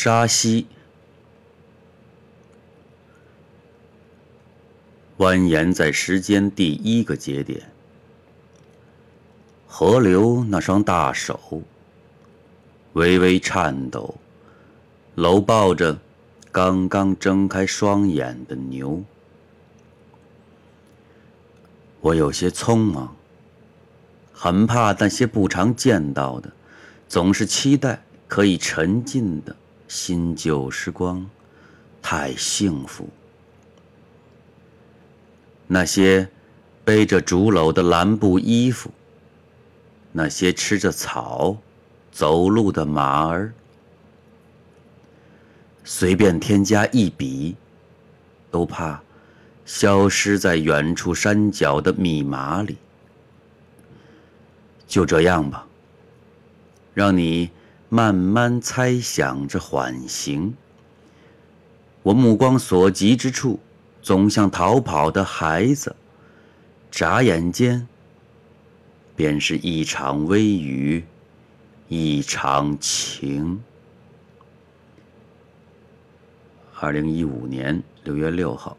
沙溪，蜿蜒在时间第一个节点，河流那双大手微微颤抖，搂抱着刚刚睁开双眼的牛。我有些匆忙，很怕那些不常见到的，总是期待可以沉浸的。新旧时光，太幸福。那些背着竹篓的蓝布衣服，那些吃着草走路的马儿，随便添加一笔，都怕消失在远处山脚的密码里。就这样吧，让你。慢慢猜想着缓行，我目光所及之处，总像逃跑的孩子。眨眼间，便是一场微雨，一场晴。二零一五年六月六号。